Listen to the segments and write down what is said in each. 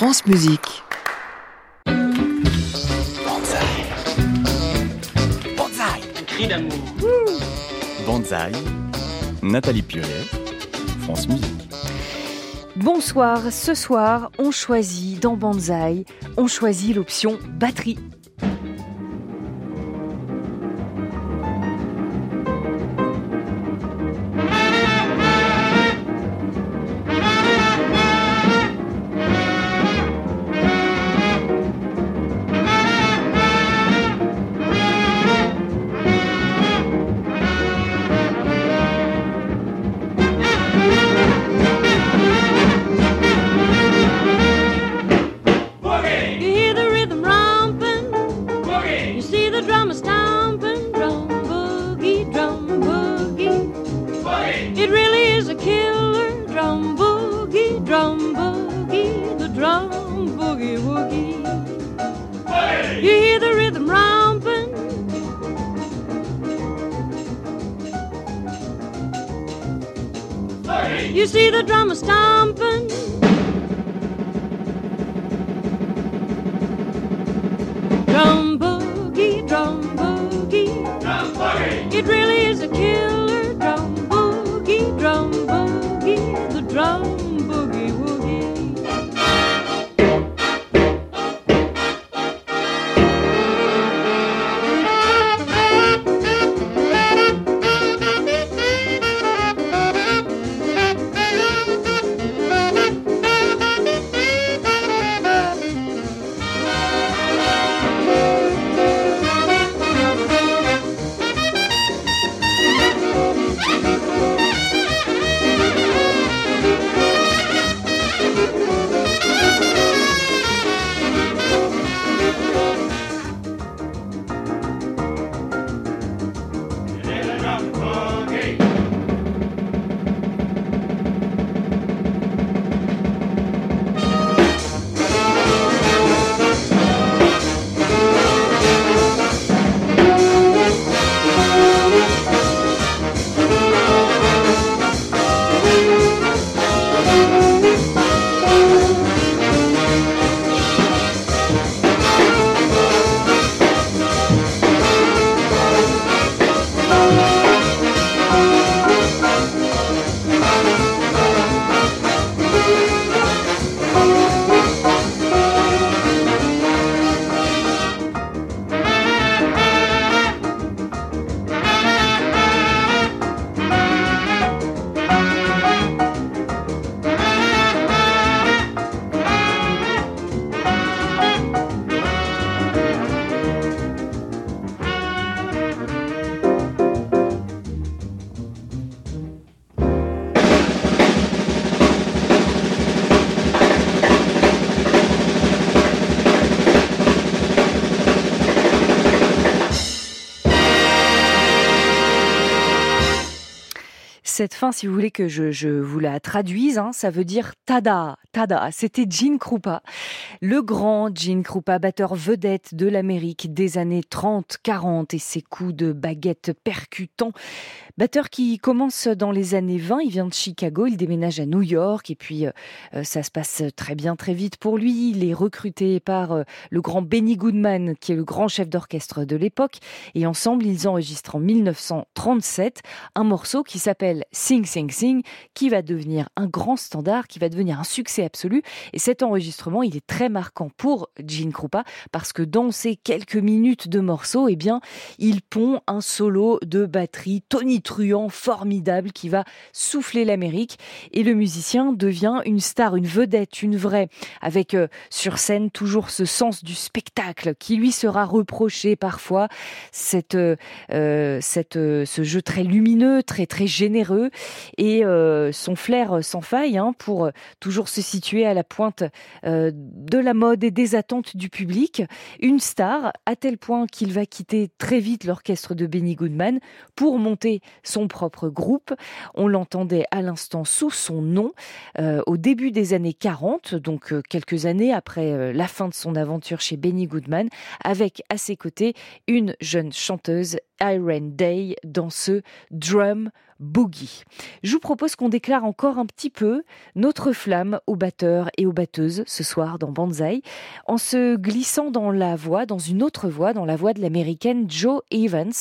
France Musique. Banzai. Banzai. Un cri d'amour. Banzai. Nathalie Piolet. France Musique. Bonsoir, ce soir, on choisit dans Banzai, on choisit l'option batterie. Cette fin, si vous voulez que je, je vous la traduise, hein, ça veut dire tada, tada. C'était Gene Krupa, le grand Gene Krupa, batteur vedette de l'Amérique des années 30, 40 et ses coups de baguette percutants. Batteur qui commence dans les années 20, il vient de Chicago, il déménage à New York et puis euh, euh, ça se passe très bien, très vite pour lui. Il est recruté par euh, le grand Benny Goodman, qui est le grand chef d'orchestre de l'époque, et ensemble ils enregistrent en 1937 un morceau qui s'appelle Sing Sing Sing, qui va devenir un grand standard, qui va devenir un succès absolu. Et cet enregistrement, il est très marquant pour Gene Krupa parce que dans ces quelques minutes de morceau, eh bien, il pond un solo de batterie tonitruant, formidable, qui va souffler l'Amérique. Et le musicien devient une star, une vedette, une vraie, avec euh, sur scène toujours ce sens du spectacle qui lui sera reproché parfois, cette, euh, euh, cette, ce jeu très lumineux, très très généreux, et son flair sans faille hein, pour toujours se situer à la pointe de la mode et des attentes du public. Une star à tel point qu'il va quitter très vite l'orchestre de Benny Goodman pour monter son propre groupe. On l'entendait à l'instant sous son nom euh, au début des années 40, donc euh, quelques années après euh, la fin de son aventure chez Benny Goodman, avec à ses côtés une jeune chanteuse, Irene Day, dans Drum Boogie. Je vous propose qu'on déclare encore un petit peu notre flamme aux batteurs et aux batteuses ce soir dans Banzai, en se glissant dans la voix, dans une autre voix, dans la voix de l'américaine Joe Evans,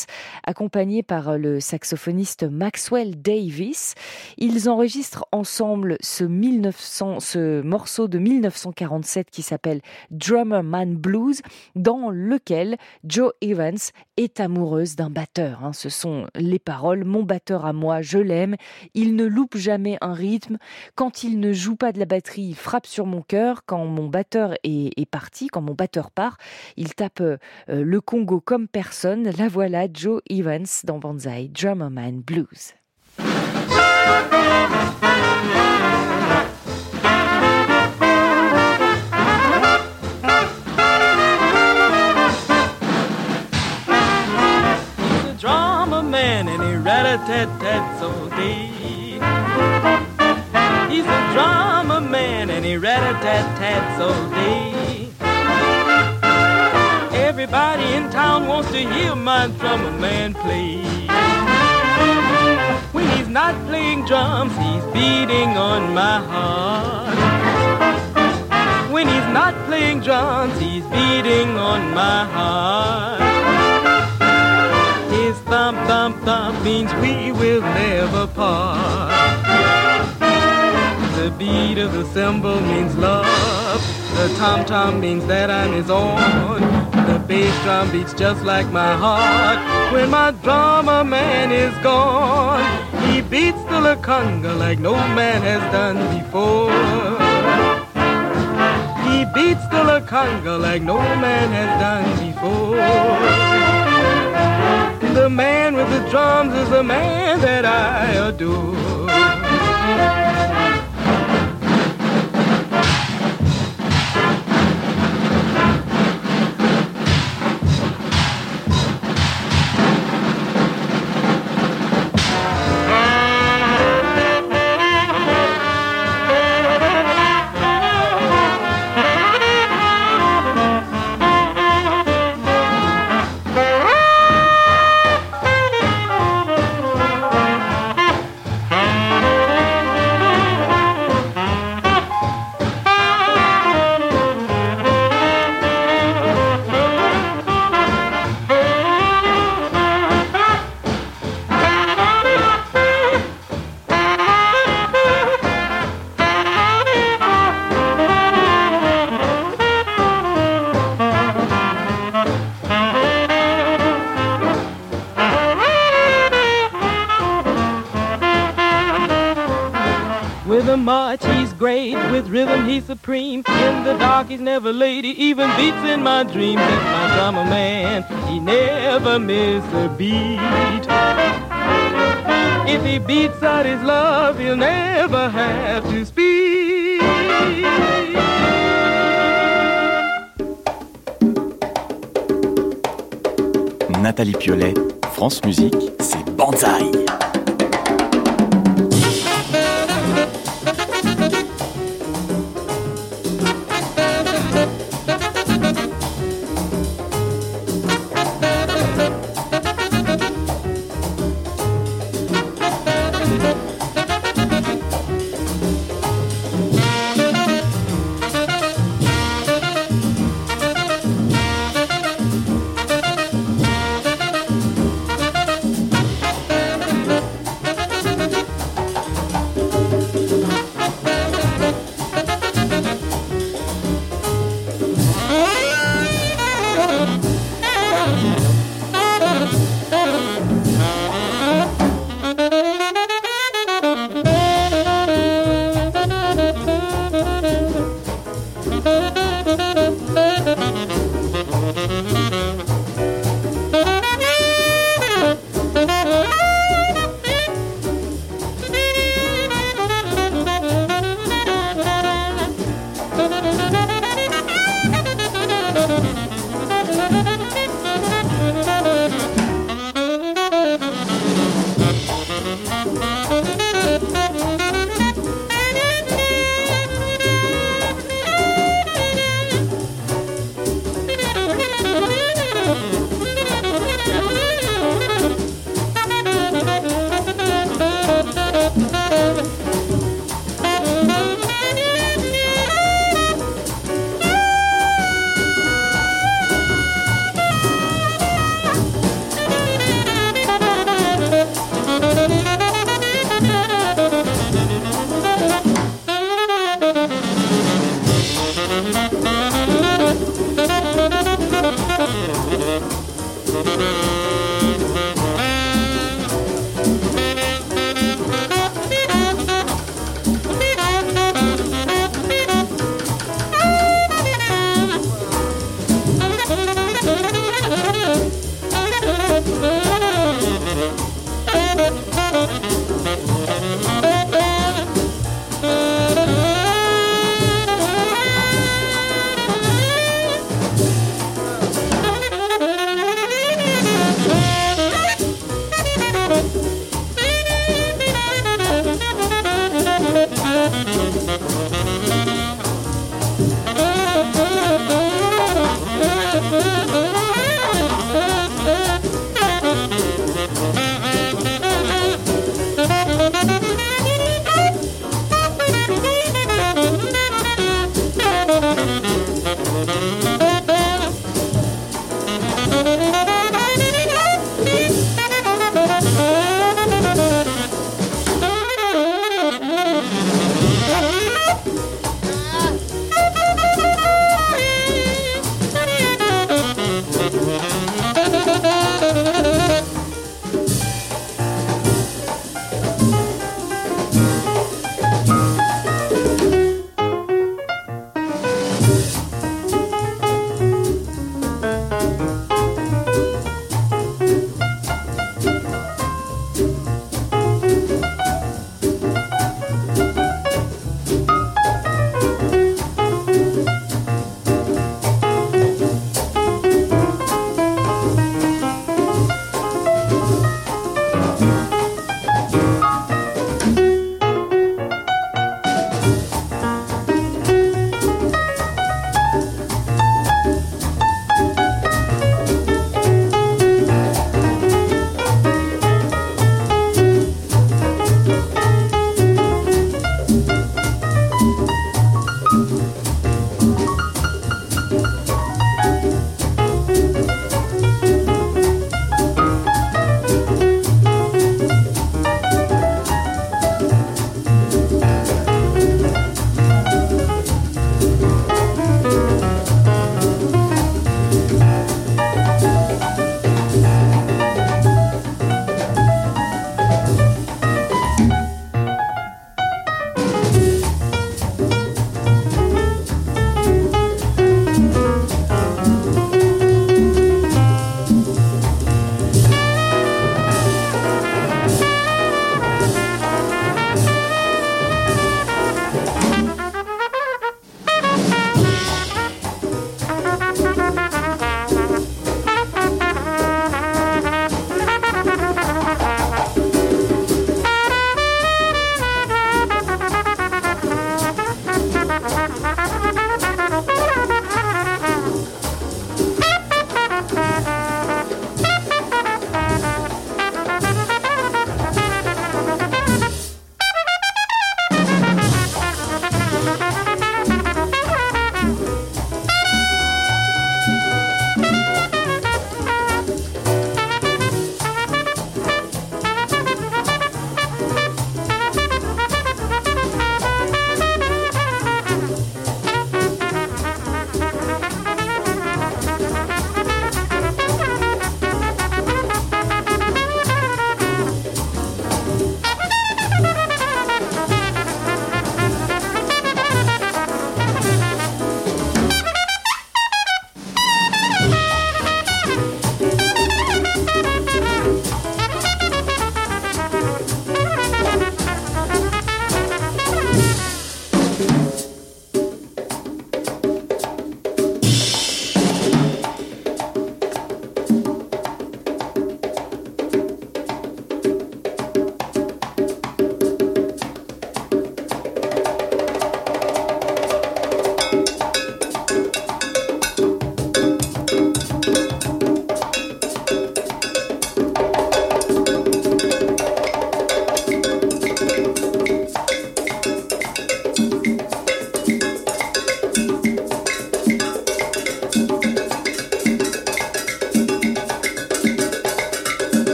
accompagnée par le saxophoniste Maxwell Davis. Ils enregistrent ensemble ce, 1900, ce morceau de 1947 qui s'appelle Drummer Man Blues, dans lequel Joe Evans est amoureuse d'un batteur. Hein. Ce sont les paroles. Mon batteur à moi, je l'aime. Il ne loupe jamais un rythme. Quand il ne joue pas de la batterie, il frappe sur mon cœur. Quand mon batteur est, parti, quand mon batteur part, il tape euh, le Congo comme personne. La voilà, Joe Evans dans Banzai, Drummer Man Blues. Rat-a-tat-tats all day. He's a drama man and he rat-a-tat-tats all day. Everybody in town wants to hear my drummer man play. When he's not playing drums, he's beating on my heart. When he's not playing drums, he's beating on my heart thump, thump, thump means we will never part. The beat of the cymbal means love. The tom tom means that I'm his own. The bass drum beats just like my heart. When my drummer man is gone, he beats the la conga like no man has done before. He beats the la conga like no man has done before. The man with the drums is the man that I adore. Supreme. In the dark, he's never. He even beats in my dreams. That's my drummer man. He never miss a beat. If he beats out his love, he'll never have to speak. Nathalie Piolet, France Musique, c'est Banzai.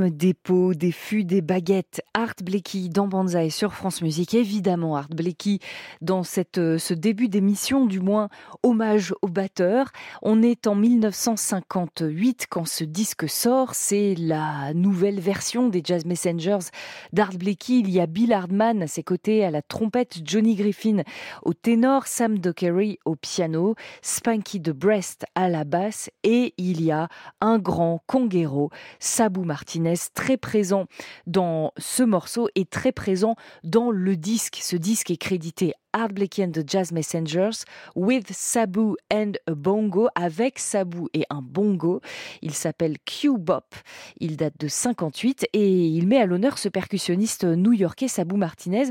Des pots, des fûts, des baguettes. Art Blakey dans Banzai sur France Musique. Évidemment, Art Blakey dans cette, euh, ce début d'émission, du moins hommage au batteur. On est en 1958 quand ce disque sort. C'est la nouvelle version des Jazz Messengers d'Art Blakey. Il y a Bill Hardman à ses côtés à la trompette, Johnny Griffin au ténor, Sam Dockery au piano, Spanky de Breast à la basse et il y a un grand conguero, Sabou Martinez, très présent dans ce morceau et très présent dans le disque. Ce disque est crédité Art Blakey and Jazz Messengers with Sabu and a bongo, avec Sabu et un bongo. Il s'appelle Q-Bop, il date de 58 et il met à l'honneur ce percussionniste new-yorkais Sabu Martinez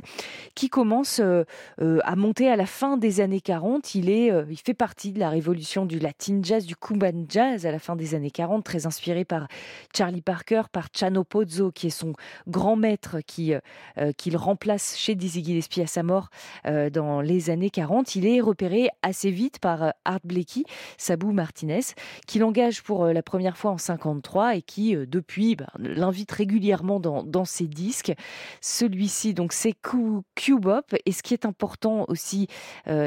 qui commence euh, euh, à monter à la fin des années 40. Il, est, euh, il fait partie de la révolution du latin jazz, du Cuban jazz à la fin des années 40, très inspiré par Charlie Parker, par Chano Pozzo qui est son grand maître qui, qu'il remplace chez Dizzy Gillespie à sa mort dans les années 40. Il est repéré assez vite par euh, Art Blakey, Sabou Martinez, qui l'engage pour euh, la première fois en 53 et qui, euh, depuis, bah, l'invite régulièrement dans, ses disques. Celui-ci, donc, c'est Q-Bop. Et ce qui est important aussi,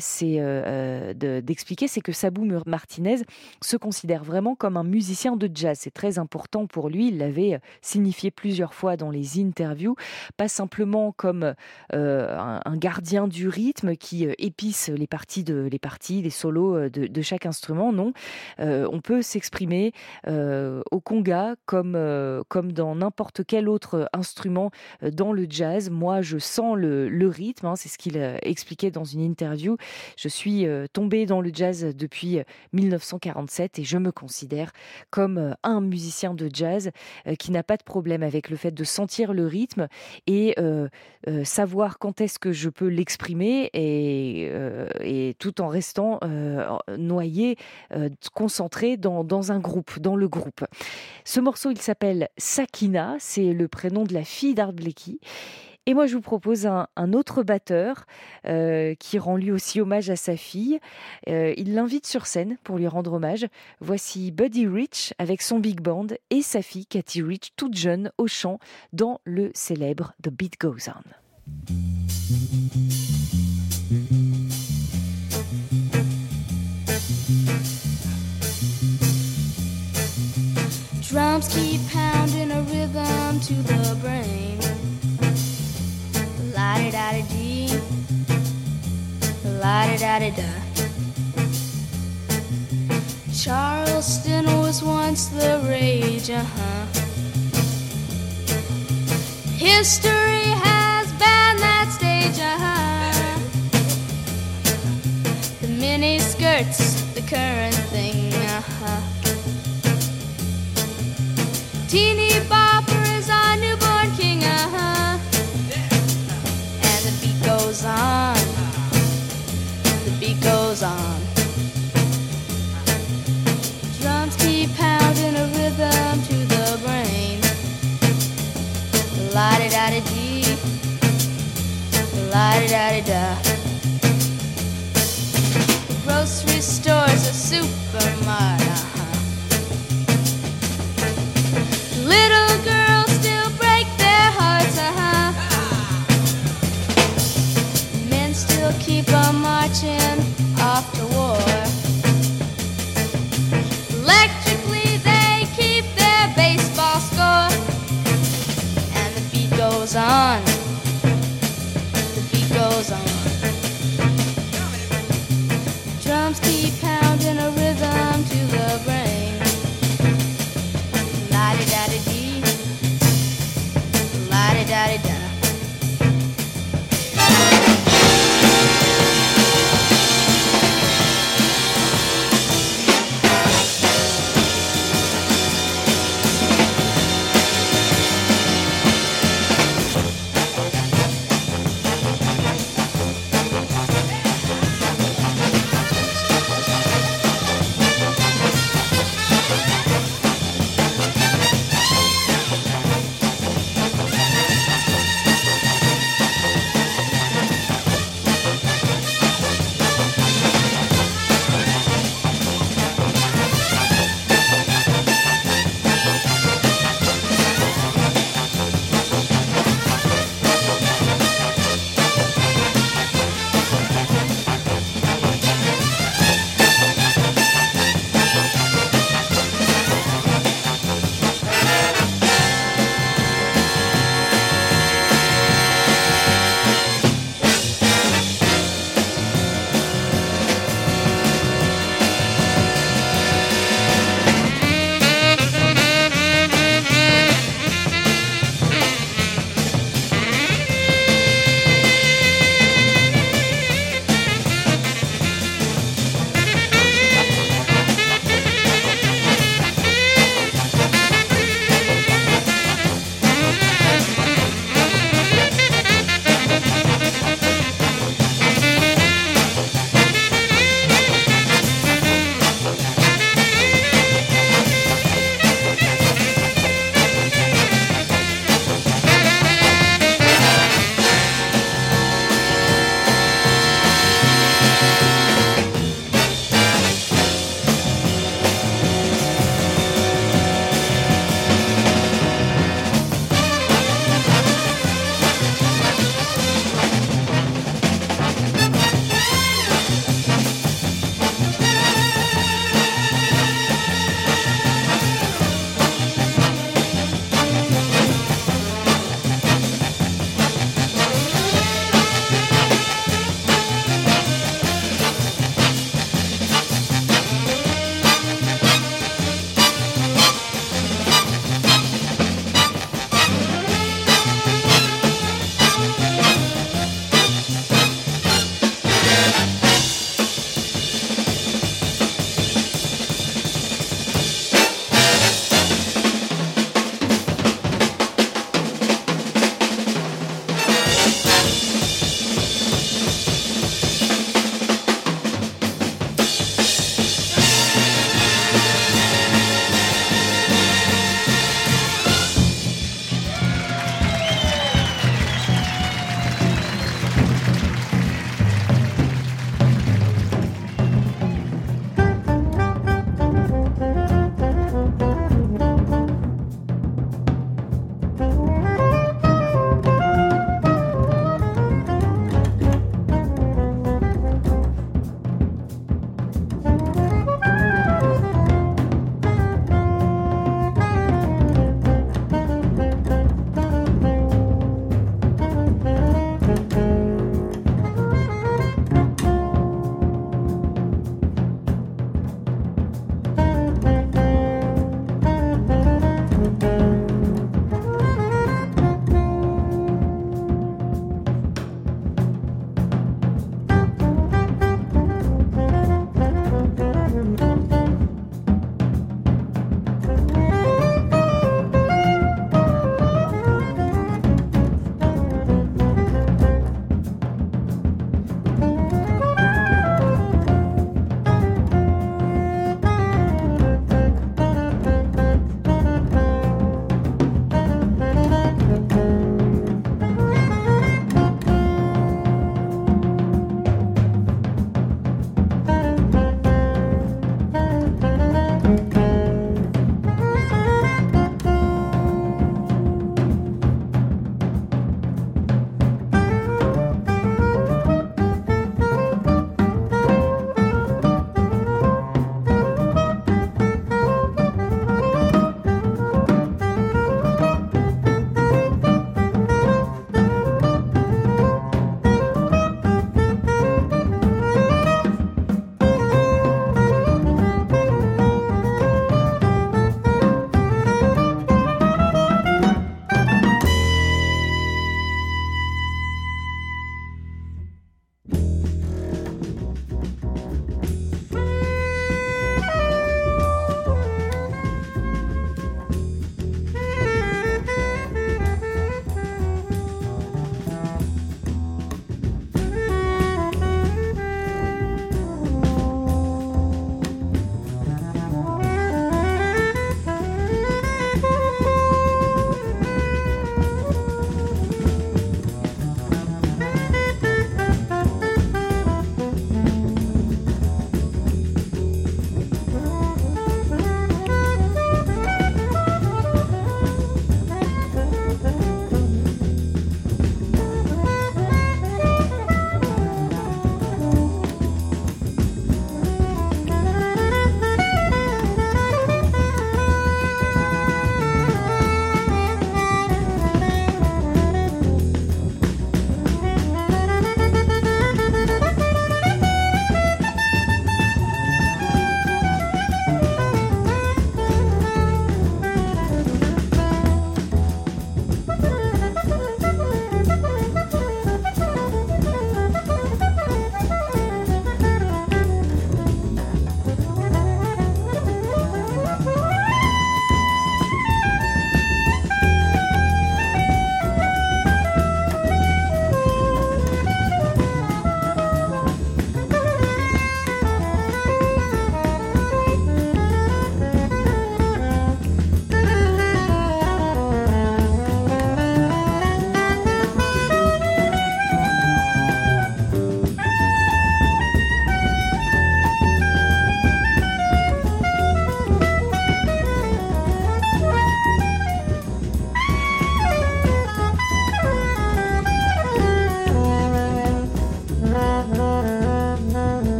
c'est d'expliquer, c'est que Sabou Martinez se considère vraiment comme un musicien de jazz. C'est très important pour lui. Il l'avait signifié plusieurs fois dans les interviews, pas simplement comme un gardien du rythme, qui euh, épice les parties, de, les parties, les solos euh, de, chaque instrument. Non, euh, on peut s'exprimer au conga comme, comme dans n'importe quel autre instrument dans le jazz. Moi, je sens le, rythme, hein, c'est ce qu'il expliquait dans une interview. Je suis tombé dans le jazz depuis 1947 et je me considère comme un musicien de jazz qui n'a pas de problème avec le fait de sentir le rythme et savoir quand est-ce que je peux l'exprimer euh, et, tout en restant euh, noyé, euh, concentré dans, un groupe, dans le groupe. Ce morceau, il s'appelle Sakina, c'est le prénom de la fille d'Art Blakey. Et moi, je vous propose un, autre batteur qui rend lui aussi hommage à sa fille. il l'invite sur scène pour lui rendre hommage. Voici Buddy Rich avec son big band et sa fille Cathy Rich, toute jeune, au chant dans le célèbre The Beat Goes On. Drums keep pounding a rhythm to the brain. La di da di dee, la da di da. Charleston was once the rage, uh huh. History has banned that stage, uh huh. The mini skirts, the current thing, uh huh. Teeny bopper is our newborn king, uh huh. And the beat goes on. The beat goes on. Drums keep pounding a rhythm to the brain. La di da di dee. La di da di da. Grocery store's a supermarket. Uh-huh. keep on marching off to war.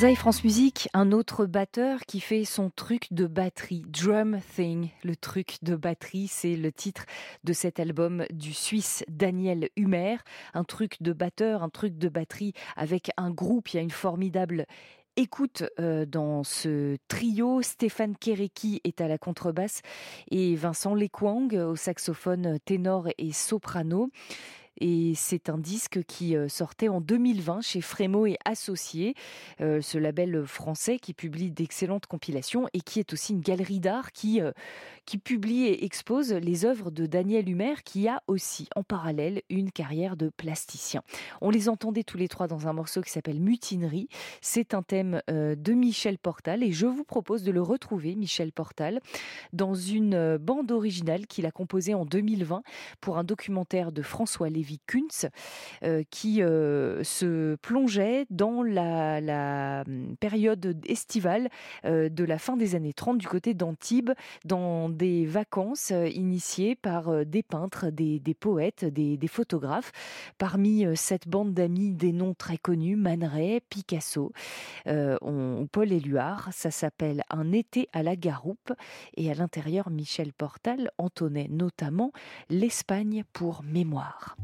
Banzai France Musique, un autre batteur qui fait son truc de batterie, Drum Thing. Le truc de batterie, c'est le titre de cet album du Suisse Daniel Humer. Un truc de batteur, un truc de batterie avec un groupe. Il y a une formidable écoute euh, dans ce trio. Stéphane Kereki est à la contrebasse et Vincent Lekwang au saxophone ténor et soprano. Et c'est un disque qui euh, sortait en 2020 chez Frémo et Associés, euh, ce label français qui publie d'excellentes compilations et qui est aussi une galerie d'art qui, euh, qui publie et expose les œuvres de Daniel Humer, qui a aussi en parallèle une carrière de plasticien. On les entendait tous les trois dans un morceau qui s'appelle Mutinerie. C'est un thème de Michel Portal et je vous propose de le retrouver, Michel Portal, dans une bande originale qu'il a composée en 2020 pour un documentaire de François Lévy Kunz, euh, qui euh, se plongeait dans la, hum, période estivale euh, de la fin des années 30 du côté d'Antibes, dans des vacances initiées par des peintres, des, poètes, des, photographes. Parmi cette bande d'amis, des noms très connus, Man Picasso, Paul Éluard. Ça s'appelle Un été à la Garoupe. Et à l'intérieur, Michel Portal entonnait notamment l'Espagne pour mémoire.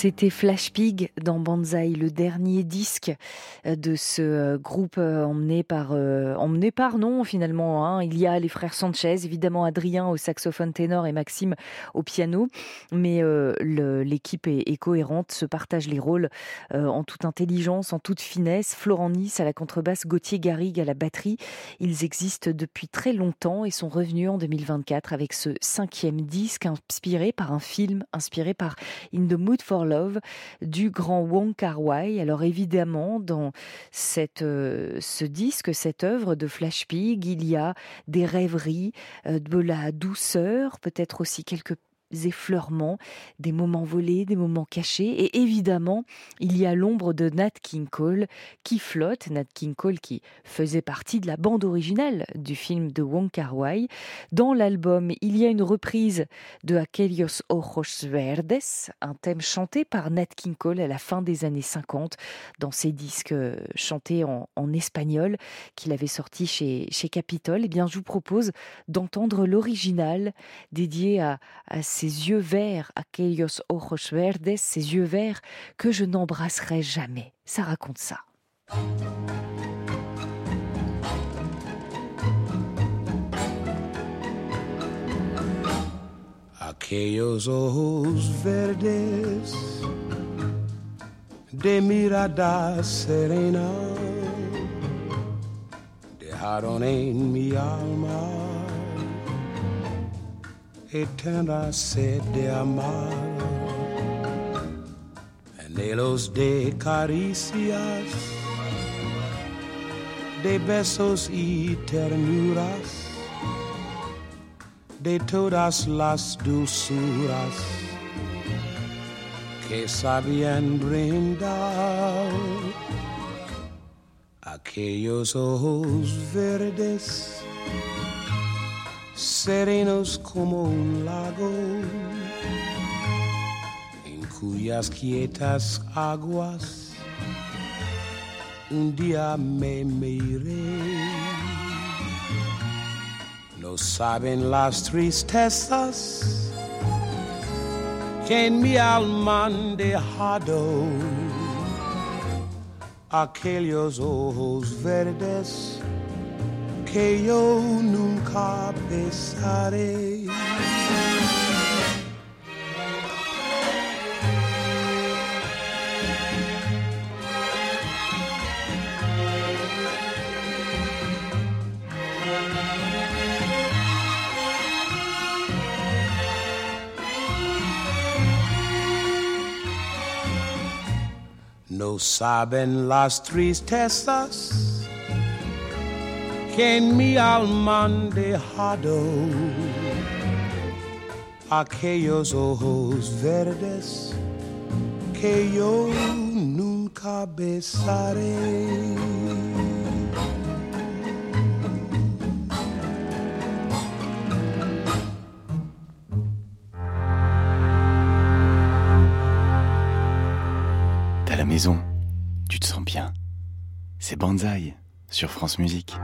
C'était Flash Pig dans Banzai, le dernier disque de ce euh, groupe euh, emmené par, emmené par non finalement. Hein. Il y a les frères Sanchez, évidemment Adrien au saxophone ténor et Maxime au piano, mais l'équipe est, cohérente, se partage les rôles en toute intelligence, en toute finesse. Florent Nice à la contrebasse, Gauthier Garrigue à la batterie. Ils existent depuis très longtemps et sont revenus en 2024 avec ce cinquième disque inspiré par un film, inspiré par In the Mood for Love du grand Wong Kar Wai. Alors évidemment, dans cette, euh, ce disque, cette œuvre de Flash Pig, il y a des rêveries, euh, de la douceur, peut-être aussi quelques effleurements, des moments volés, des moments cachés. Et évidemment, il y a l'ombre de Nat King Cole qui flotte. Nat King Cole qui faisait partie de la bande originale du film de Wong Kar. Dans l'album, il y a une reprise de Aquellos Ojos Verdes, un thème chanté par Nat King Cole à la fin des années 50 dans ses disques euh, chantés en, espagnol qu'il avait sorti chez, Capitol. Eh bien, je vous propose d'entendre l'original dédié à, à ces yeux verts, aquellos ojos verdes, ces yeux verts que je n'embrasserai jamais. Ça raconte ça. Aquellos ojos verdes de mirada serena dejaron en mi alma eterna sed de amar, anhelos de caricias, de besos y ternuras de todas las dulzuras que sabían brindar aquellos ojos verdes, serenos como un lago, en cuyas quietas aguas un día me miré no saben las tristezas que en mi alma han dejado aquellos ojos verdes que yo nunca besaré. no saben las tristezas en mi alma han dejado aquellos ojos verdes que yo nunca besaré. tu te sens bien. C'est Banzai sur France Musique.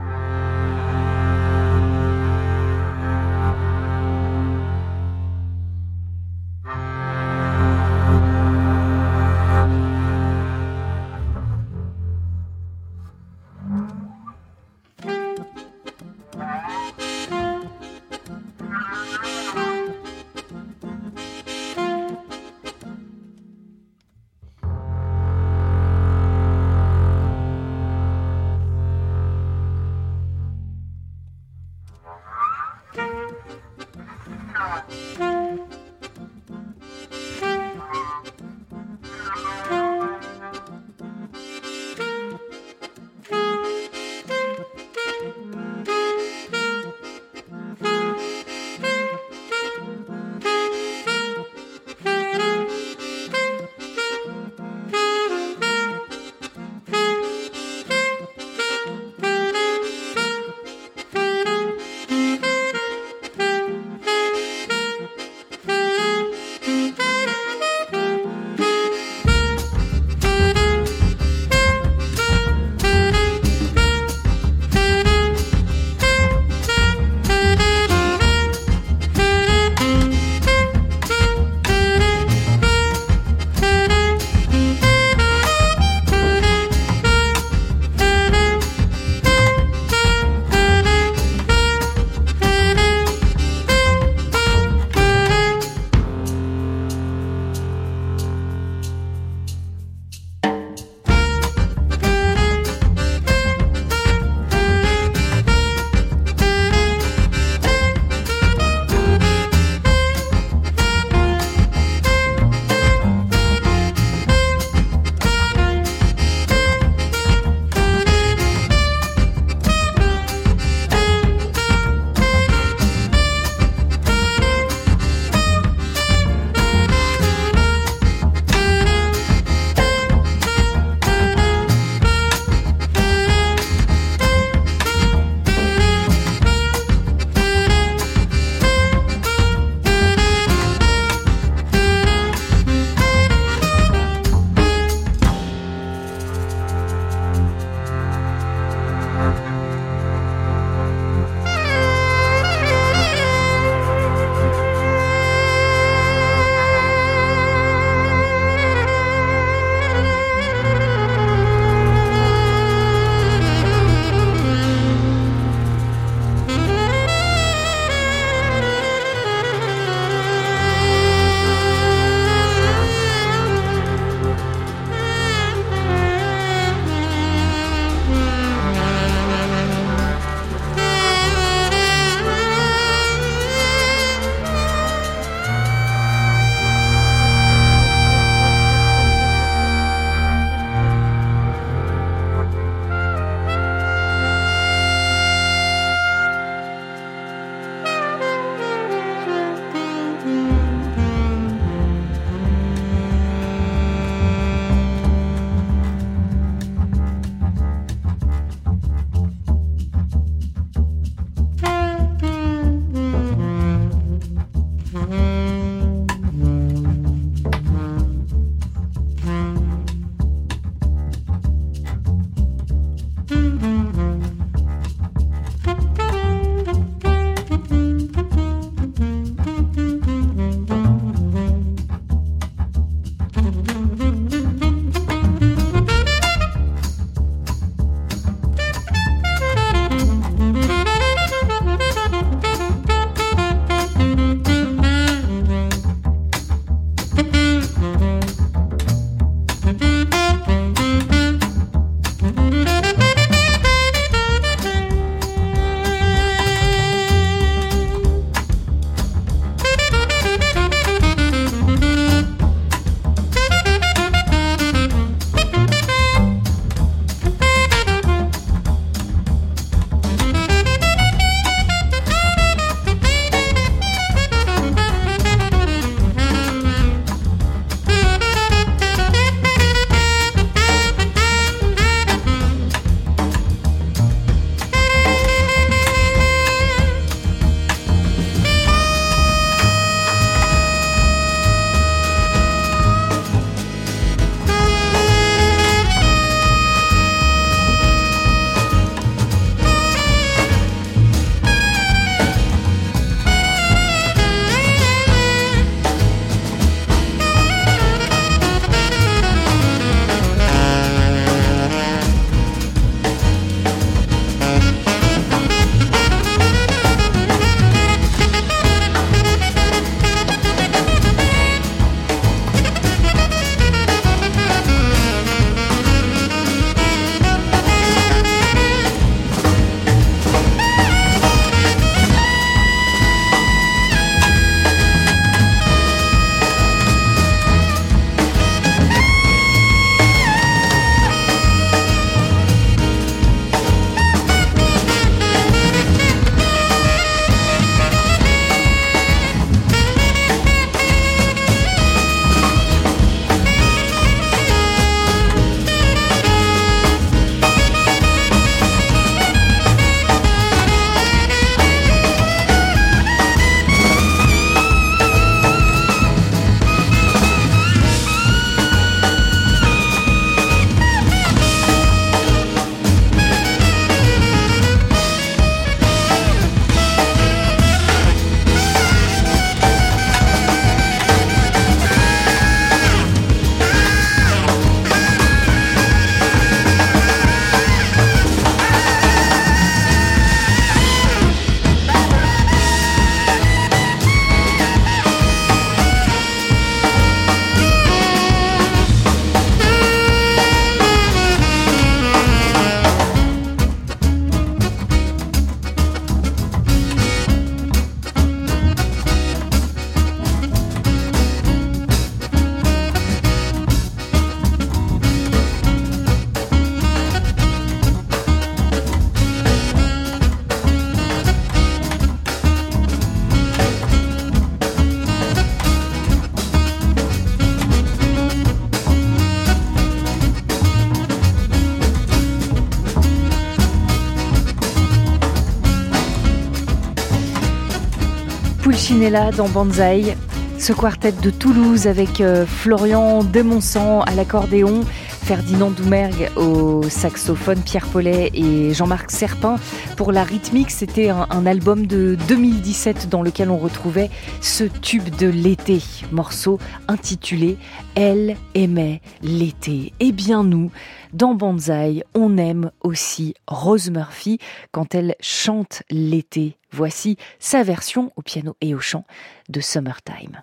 Dans Banzai. Ce quartet de Toulouse avec euh, Florian Demonsan à l'accordéon, Ferdinand Doumergue au saxophone, Pierre Paulet et Jean-Marc Serpin pour la rythmique. C'était un, album de 2017 dans lequel on retrouvait ce tube de l'été, morceau intitulé Elle aimait l'été. Et eh bien nous, dans Banzai, on aime aussi Rose Murphy quand elle chante l'été. Voici sa version au piano et au chant de Summertime.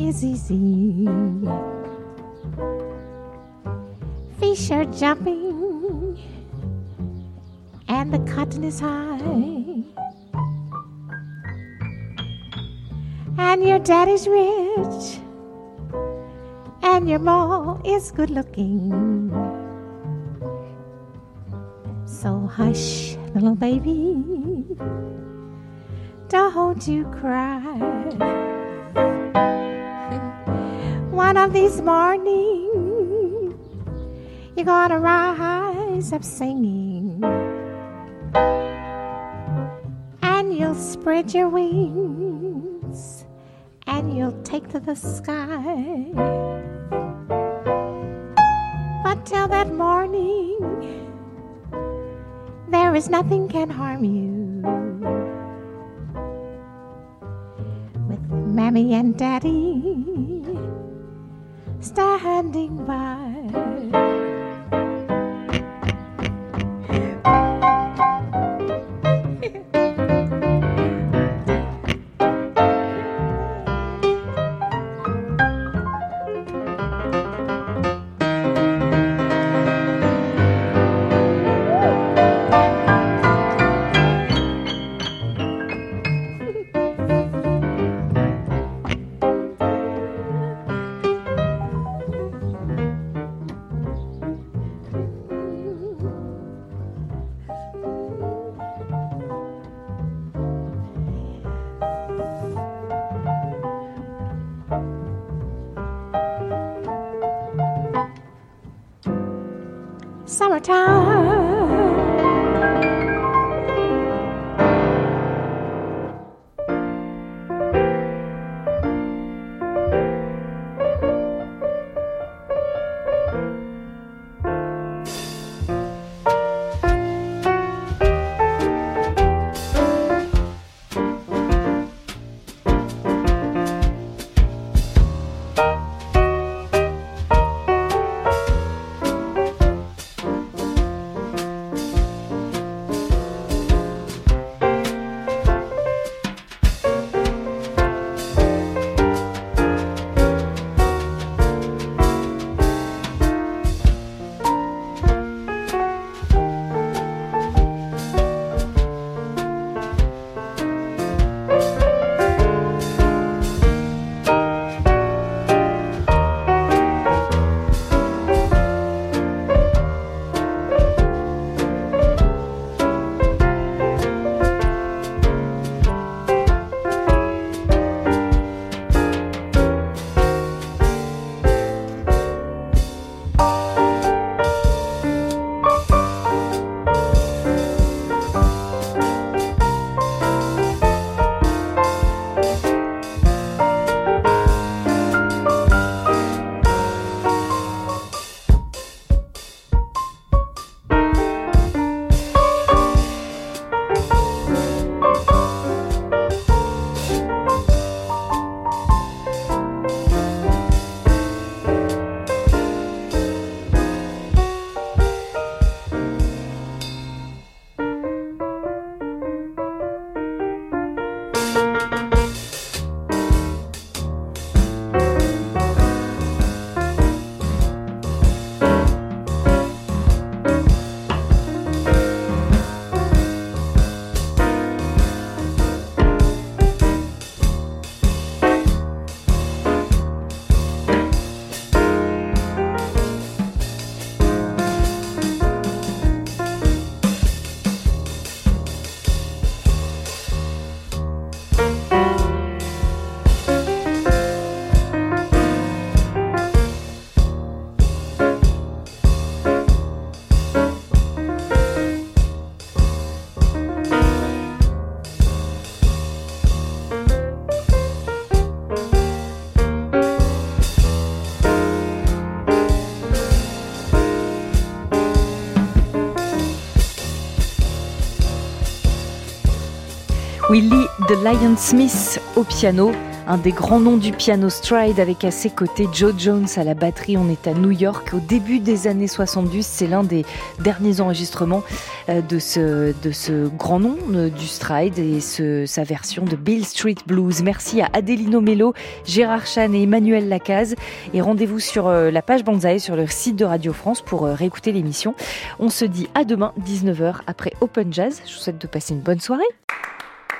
Easy. Fish are jumping, and the cotton is high. And your daddy's rich, and your ma is good looking. So hush, little baby, don't you cry one of these mornings, you're gonna rise up singing, and you'll spread your wings, and you'll take to the sky. But till that morning, there is nothing can harm you. Mammy and Daddy standing by. summertime. Willie de Lion Smith au piano, un des grands noms du piano stride avec à ses côtés Joe Jones à la batterie. On est à New York au début des années 70. C'est l'un des derniers enregistrements euh, de ce, de ce grand nom euh, du stride et ce, sa version de Bill Street Blues. Merci à Adelino Mello, Gérard Chan et Emmanuel Lacaze. Et rendez-vous sur euh, la page Banzai sur le site de Radio France pour réécouter l'émission. On se dit à demain 19h après Open Jazz. Je vous souhaite de passer une bonne soirée.